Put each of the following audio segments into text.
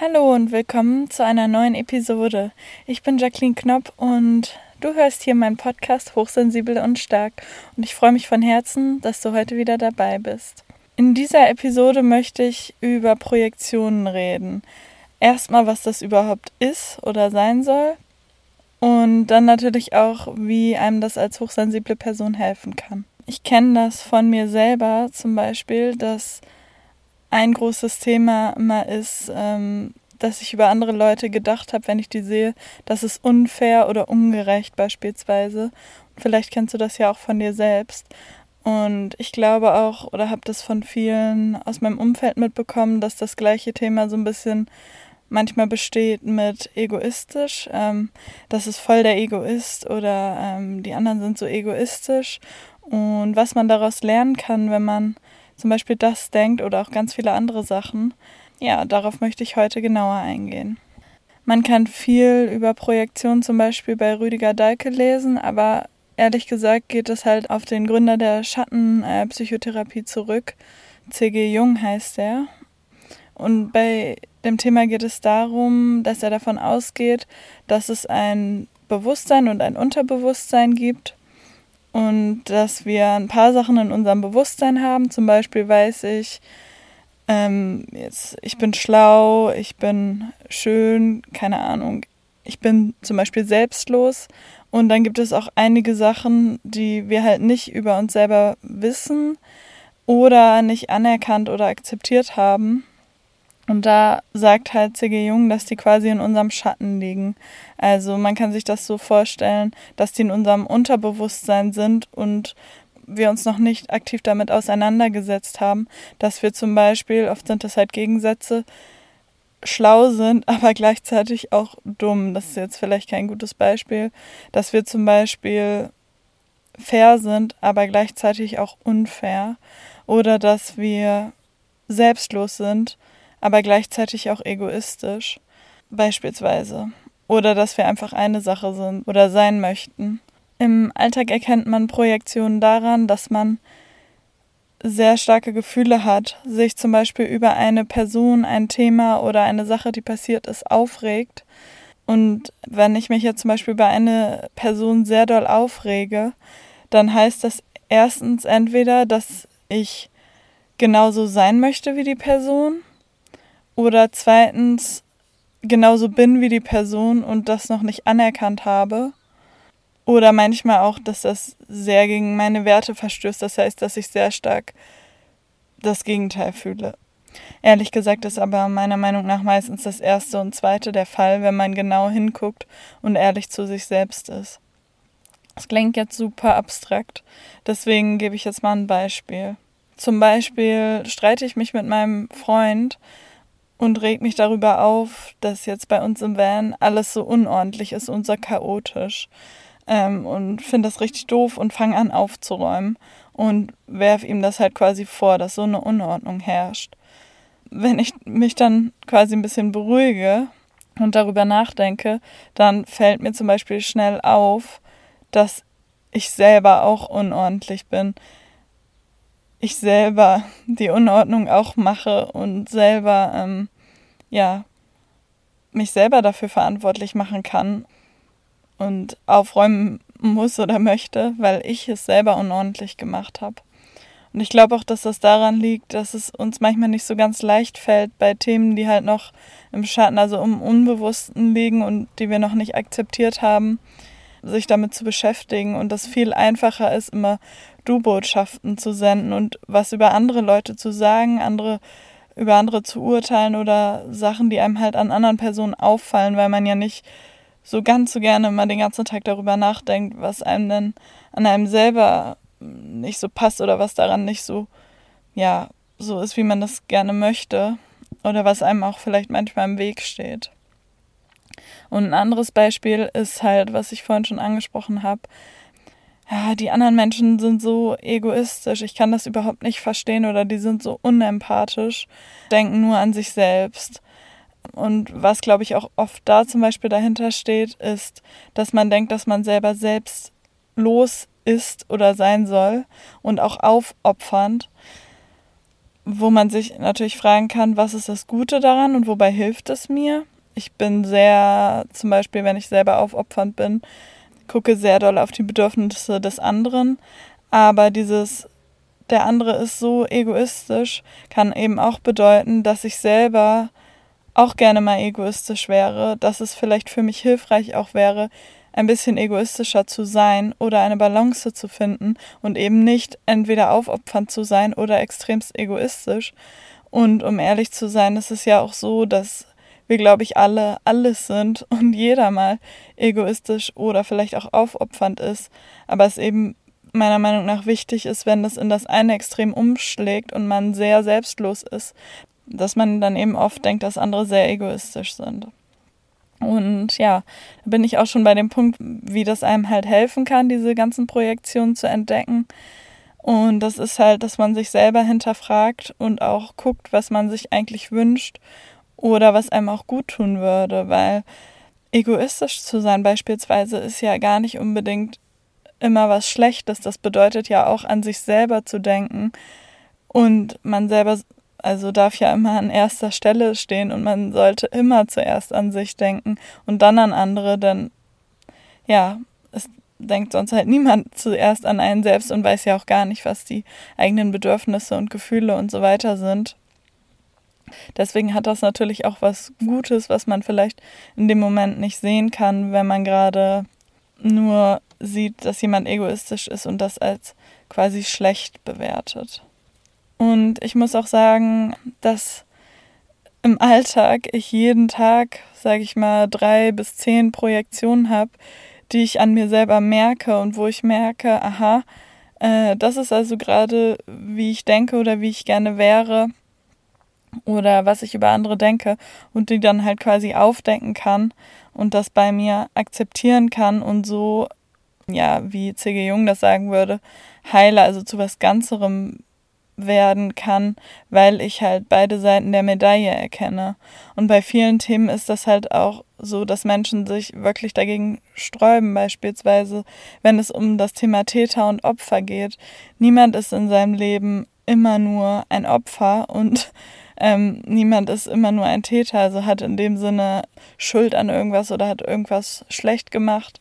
Hallo und willkommen zu einer neuen Episode. Ich bin Jacqueline Knopp und du hörst hier meinen Podcast Hochsensibel und Stark und ich freue mich von Herzen, dass du heute wieder dabei bist. In dieser Episode möchte ich über Projektionen reden. Erstmal, was das überhaupt ist oder sein soll und dann natürlich auch, wie einem das als hochsensible Person helfen kann. Ich kenne das von mir selber zum Beispiel, dass ein großes Thema immer ist, ähm, dass ich über andere Leute gedacht habe, wenn ich die sehe, das ist unfair oder ungerecht beispielsweise. Vielleicht kennst du das ja auch von dir selbst. Und ich glaube auch oder habe das von vielen aus meinem Umfeld mitbekommen, dass das gleiche Thema so ein bisschen manchmal besteht mit egoistisch. Ähm, das ist voll der Egoist oder ähm, die anderen sind so egoistisch. Und was man daraus lernen kann, wenn man zum Beispiel das denkt oder auch ganz viele andere Sachen. Ja, darauf möchte ich heute genauer eingehen. Man kann viel über Projektion zum Beispiel bei Rüdiger Dahlke lesen, aber ehrlich gesagt geht es halt auf den Gründer der Schattenpsychotherapie zurück. C.G. Jung heißt er. Und bei dem Thema geht es darum, dass er davon ausgeht, dass es ein Bewusstsein und ein Unterbewusstsein gibt und dass wir ein paar Sachen in unserem Bewusstsein haben. Zum Beispiel weiß ich, ähm, jetzt, ich bin schlau, ich bin schön, keine Ahnung. Ich bin zum Beispiel selbstlos. Und dann gibt es auch einige Sachen, die wir halt nicht über uns selber wissen oder nicht anerkannt oder akzeptiert haben. Und da sagt halt C.G. Jung, dass die quasi in unserem Schatten liegen. Also man kann sich das so vorstellen, dass die in unserem Unterbewusstsein sind und wir uns noch nicht aktiv damit auseinandergesetzt haben, dass wir zum Beispiel, oft sind das halt Gegensätze, schlau sind, aber gleichzeitig auch dumm. Das ist jetzt vielleicht kein gutes Beispiel, dass wir zum Beispiel fair sind, aber gleichzeitig auch unfair. Oder dass wir selbstlos sind, aber gleichzeitig auch egoistisch, beispielsweise. Oder dass wir einfach eine Sache sind oder sein möchten. Im Alltag erkennt man Projektionen daran, dass man sehr starke Gefühle hat, sich zum Beispiel über eine Person, ein Thema oder eine Sache, die passiert ist, aufregt. Und wenn ich mich jetzt zum Beispiel über eine Person sehr doll aufrege, dann heißt das erstens entweder, dass ich genauso sein möchte wie die Person oder zweitens genauso bin wie die Person und das noch nicht anerkannt habe. Oder manchmal auch, dass das sehr gegen meine Werte verstößt. Das heißt, dass ich sehr stark das Gegenteil fühle. Ehrlich gesagt ist aber meiner Meinung nach meistens das erste und zweite der Fall, wenn man genau hinguckt und ehrlich zu sich selbst ist. Das klingt jetzt super abstrakt, deswegen gebe ich jetzt mal ein Beispiel. Zum Beispiel streite ich mich mit meinem Freund und regt mich darüber auf, dass jetzt bei uns im Van alles so unordentlich ist und so chaotisch. Ähm, und finde das richtig doof und fange an aufzuräumen und werfe ihm das halt quasi vor, dass so eine Unordnung herrscht. Wenn ich mich dann quasi ein bisschen beruhige und darüber nachdenke, dann fällt mir zum Beispiel schnell auf, dass ich selber auch unordentlich bin. Ich selber die Unordnung auch mache und selber ähm, ja, mich selber dafür verantwortlich machen kann und aufräumen muss oder möchte, weil ich es selber unordentlich gemacht habe. Und ich glaube auch, dass das daran liegt, dass es uns manchmal nicht so ganz leicht fällt bei Themen, die halt noch im Schatten, also im Unbewussten liegen und die wir noch nicht akzeptiert haben, sich damit zu beschäftigen und das viel einfacher ist, immer Du-Botschaften zu senden und was über andere Leute zu sagen, andere über andere zu urteilen oder Sachen, die einem halt an anderen Personen auffallen, weil man ja nicht so ganz so gerne immer den ganzen Tag darüber nachdenkt, was einem denn an einem selber nicht so passt oder was daran nicht so, ja, so ist, wie man das gerne möchte oder was einem auch vielleicht manchmal im Weg steht. Und ein anderes Beispiel ist halt, was ich vorhin schon angesprochen habe, die anderen Menschen sind so egoistisch, ich kann das überhaupt nicht verstehen oder die sind so unempathisch, denken nur an sich selbst. Und was, glaube ich, auch oft da zum Beispiel dahinter steht, ist, dass man denkt, dass man selber selbstlos ist oder sein soll und auch aufopfernd. wo man sich natürlich fragen kann, was ist das Gute daran und wobei hilft es mir? Ich bin sehr, zum Beispiel, wenn ich selber aufopfernd bin, gucke sehr doll auf die Bedürfnisse des anderen. Aber dieses, der andere ist so egoistisch, kann eben auch bedeuten, dass ich selber auch gerne mal egoistisch wäre, dass es vielleicht für mich hilfreich auch wäre, ein bisschen egoistischer zu sein oder eine Balance zu finden und eben nicht entweder aufopfernd zu sein oder extremst egoistisch. Und um ehrlich zu sein, ist es ja auch so, dass wir, glaube ich, alle alles sind und jeder mal egoistisch oder vielleicht auch aufopfernd ist. Aber es eben meiner Meinung nach wichtig ist, wenn das in das eine Extrem umschlägt und man sehr selbstlos ist, dass man dann eben oft denkt, dass andere sehr egoistisch sind. Und ja, da bin ich auch schon bei dem Punkt, wie das einem halt helfen kann, diese ganzen Projektionen zu entdecken. Und das ist halt, dass man sich selber hinterfragt und auch guckt, was man sich eigentlich wünscht oder was einem auch gut tun würde, weil egoistisch zu sein beispielsweise ist ja gar nicht unbedingt immer was Schlechtes. Das bedeutet ja auch an sich selber zu denken und man selber also darf ja immer an erster Stelle stehen und man sollte immer zuerst an sich denken und dann an andere, denn ja, es denkt sonst halt niemand zuerst an einen selbst und weiß ja auch gar nicht, was die eigenen Bedürfnisse und Gefühle und so weiter sind. Deswegen hat das natürlich auch was Gutes, was man vielleicht in dem Moment nicht sehen kann, wenn man gerade nur sieht, dass jemand egoistisch ist und das als quasi schlecht bewertet. Und ich muss auch sagen, dass im Alltag ich jeden Tag, sage ich mal, drei bis zehn Projektionen habe, die ich an mir selber merke und wo ich merke, aha, äh, das ist also gerade, wie ich denke oder wie ich gerne wäre oder was ich über andere denke und die dann halt quasi aufdenken kann und das bei mir akzeptieren kann und so, ja, wie C.G. Jung das sagen würde, heile, also zu was Ganzerem werden kann, weil ich halt beide Seiten der Medaille erkenne. Und bei vielen Themen ist das halt auch so, dass Menschen sich wirklich dagegen sträuben, beispielsweise wenn es um das Thema Täter und Opfer geht. Niemand ist in seinem Leben immer nur ein Opfer und ähm, niemand ist immer nur ein Täter, also hat in dem Sinne Schuld an irgendwas oder hat irgendwas schlecht gemacht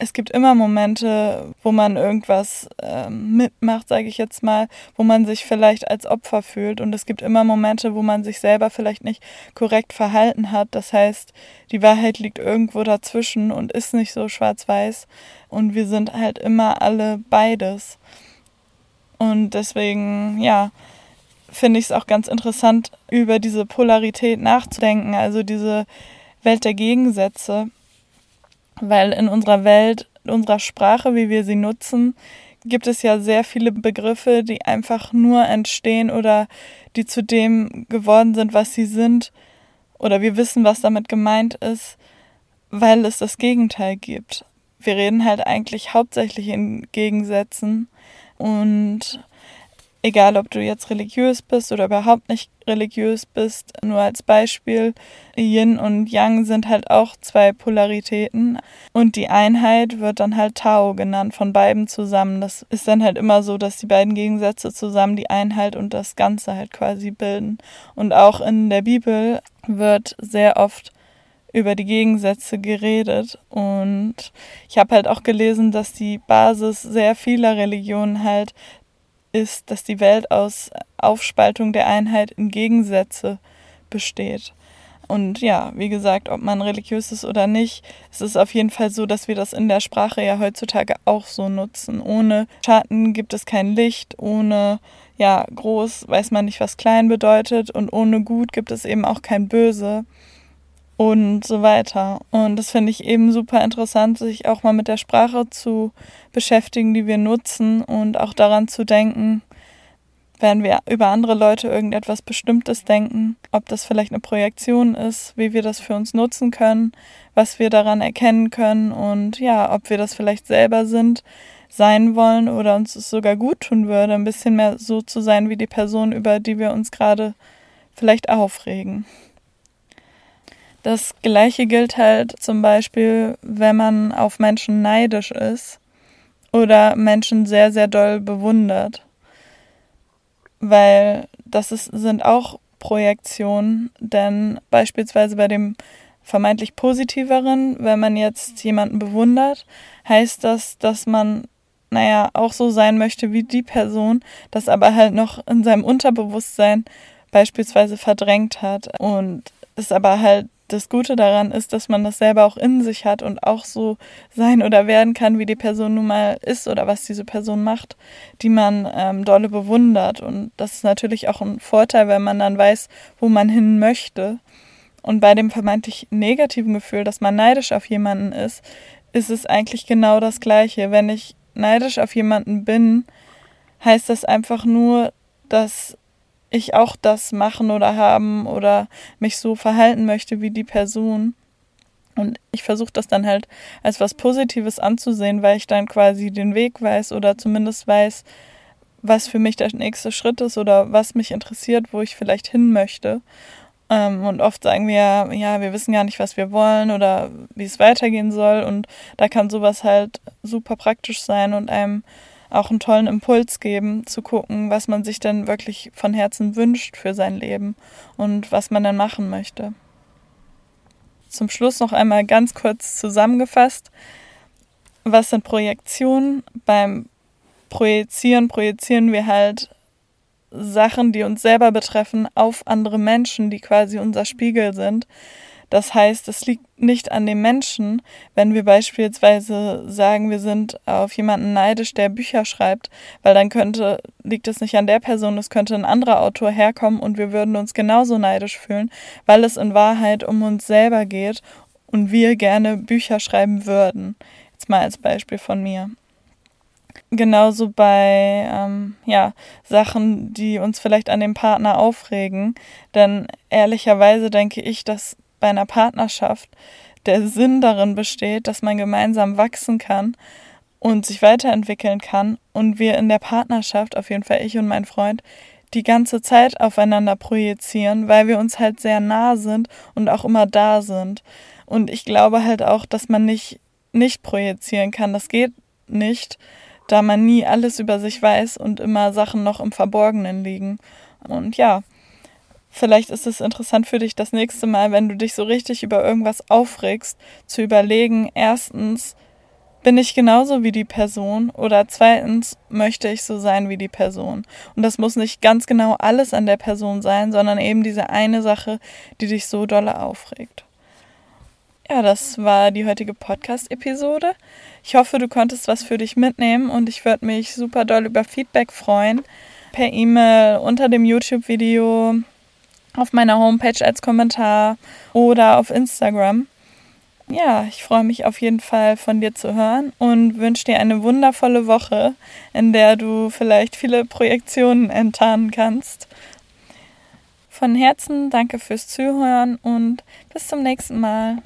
es gibt immer Momente, wo man irgendwas ähm, mitmacht, sage ich jetzt mal, wo man sich vielleicht als Opfer fühlt. Und es gibt immer Momente, wo man sich selber vielleicht nicht korrekt verhalten hat. Das heißt, die Wahrheit liegt irgendwo dazwischen und ist nicht so schwarz-weiß. Und wir sind halt immer alle beides. Und deswegen, ja, finde ich es auch ganz interessant, über diese Polarität nachzudenken, also diese Welt der Gegensätze weil in unserer Welt, unserer Sprache, wie wir sie nutzen, gibt es ja sehr viele Begriffe, die einfach nur entstehen oder die zu dem geworden sind, was sie sind. Oder wir wissen, was damit gemeint ist, weil es das Gegenteil gibt. Wir reden halt eigentlich hauptsächlich in Gegensätzen und egal ob du jetzt religiös bist oder überhaupt nicht religiös bist, nur als Beispiel, Yin und Yang sind halt auch zwei Polaritäten und die Einheit wird dann halt Tao genannt, von beiden zusammen. Das ist dann halt immer so, dass die beiden Gegensätze zusammen die Einheit und das Ganze halt quasi bilden. Und auch in der Bibel wird sehr oft über die Gegensätze geredet und ich habe halt auch gelesen, dass die Basis sehr vieler Religionen halt ist, dass die Welt aus Aufspaltung der Einheit in Gegensätze besteht. Und ja, wie gesagt, ob man religiös ist oder nicht, es ist auf jeden Fall so, dass wir das in der Sprache ja heutzutage auch so nutzen. Ohne Schatten gibt es kein Licht, ohne ja, groß weiß man nicht, was klein bedeutet und ohne gut gibt es eben auch kein böse und so weiter. Und das finde ich eben super interessant, sich auch mal mit der Sprache zu beschäftigen, die wir nutzen und auch daran zu denken, wenn wir über andere Leute irgendetwas Bestimmtes denken, ob das vielleicht eine Projektion ist, wie wir das für uns nutzen können, was wir daran erkennen können und ja, ob wir das vielleicht selber sind, sein wollen oder uns es sogar gut tun würde, ein bisschen mehr so zu sein wie die Person, über die wir uns gerade vielleicht aufregen. Das gleiche gilt halt zum Beispiel, wenn man auf Menschen neidisch ist oder Menschen sehr, sehr doll bewundert. Weil das ist, sind auch Projektionen, denn beispielsweise bei dem vermeintlich positiveren, wenn man jetzt jemanden bewundert, heißt das, dass man, naja, auch so sein möchte wie die Person, das aber halt noch in seinem Unterbewusstsein beispielsweise verdrängt hat und es aber halt das Gute daran ist, dass man das selber auch in sich hat und auch so sein oder werden kann, wie die Person nun mal ist oder was diese Person macht, die man ähm, dolle bewundert. Und das ist natürlich auch ein Vorteil, wenn man dann weiß, wo man hin möchte. Und bei dem vermeintlich negativen Gefühl, dass man neidisch auf jemanden ist, ist es eigentlich genau das Gleiche. Wenn ich neidisch auf jemanden bin, heißt das einfach nur, dass ich auch das machen oder haben oder mich so verhalten möchte wie die Person. Und ich versuche das dann halt als was Positives anzusehen, weil ich dann quasi den Weg weiß oder zumindest weiß, was für mich der nächste Schritt ist oder was mich interessiert, wo ich vielleicht hin möchte. Ähm, und oft sagen wir, ja, wir wissen gar nicht, was wir wollen oder wie es weitergehen soll. Und da kann sowas halt super praktisch sein und einem auch einen tollen Impuls geben, zu gucken, was man sich denn wirklich von Herzen wünscht für sein Leben und was man dann machen möchte. Zum Schluss noch einmal ganz kurz zusammengefasst. Was sind Projektionen? Beim Projizieren projizieren wir halt Sachen, die uns selber betreffen, auf andere Menschen, die quasi unser Spiegel sind. Das heißt, es liegt nicht an dem Menschen, wenn wir beispielsweise sagen, wir sind auf jemanden neidisch, der Bücher schreibt, weil dann könnte, liegt es nicht an der Person, es könnte ein anderer Autor herkommen und wir würden uns genauso neidisch fühlen, weil es in Wahrheit um uns selber geht und wir gerne Bücher schreiben würden. Jetzt mal als Beispiel von mir. Genauso bei ähm, ja, Sachen, die uns vielleicht an dem Partner aufregen. Denn ehrlicherweise denke ich, dass bei einer Partnerschaft der Sinn darin besteht, dass man gemeinsam wachsen kann und sich weiterentwickeln kann und wir in der Partnerschaft, auf jeden Fall ich und mein Freund, die ganze Zeit aufeinander projizieren, weil wir uns halt sehr nah sind und auch immer da sind. Und ich glaube halt auch, dass man nicht nicht projizieren kann. Das geht nicht, da man nie alles über sich weiß und immer Sachen noch im Verborgenen liegen. Und ja, Vielleicht ist es interessant für dich das nächste Mal, wenn du dich so richtig über irgendwas aufregst, zu überlegen, erstens, bin ich genauso wie die Person oder zweitens möchte ich so sein wie die Person. Und das muss nicht ganz genau alles an der Person sein, sondern eben diese eine Sache, die dich so dolle aufregt. Ja, das war die heutige Podcast-Episode. Ich hoffe, du konntest was für dich mitnehmen und ich würde mich super doll über Feedback freuen. Per E-Mail, unter dem YouTube-Video, auf meiner Homepage als Kommentar oder auf Instagram. Ja, ich freue mich auf jeden Fall von dir zu hören und wünsche dir eine wundervolle Woche, in der du vielleicht viele Projektionen enttarnen kannst. Von Herzen danke fürs Zuhören und bis zum nächsten Mal.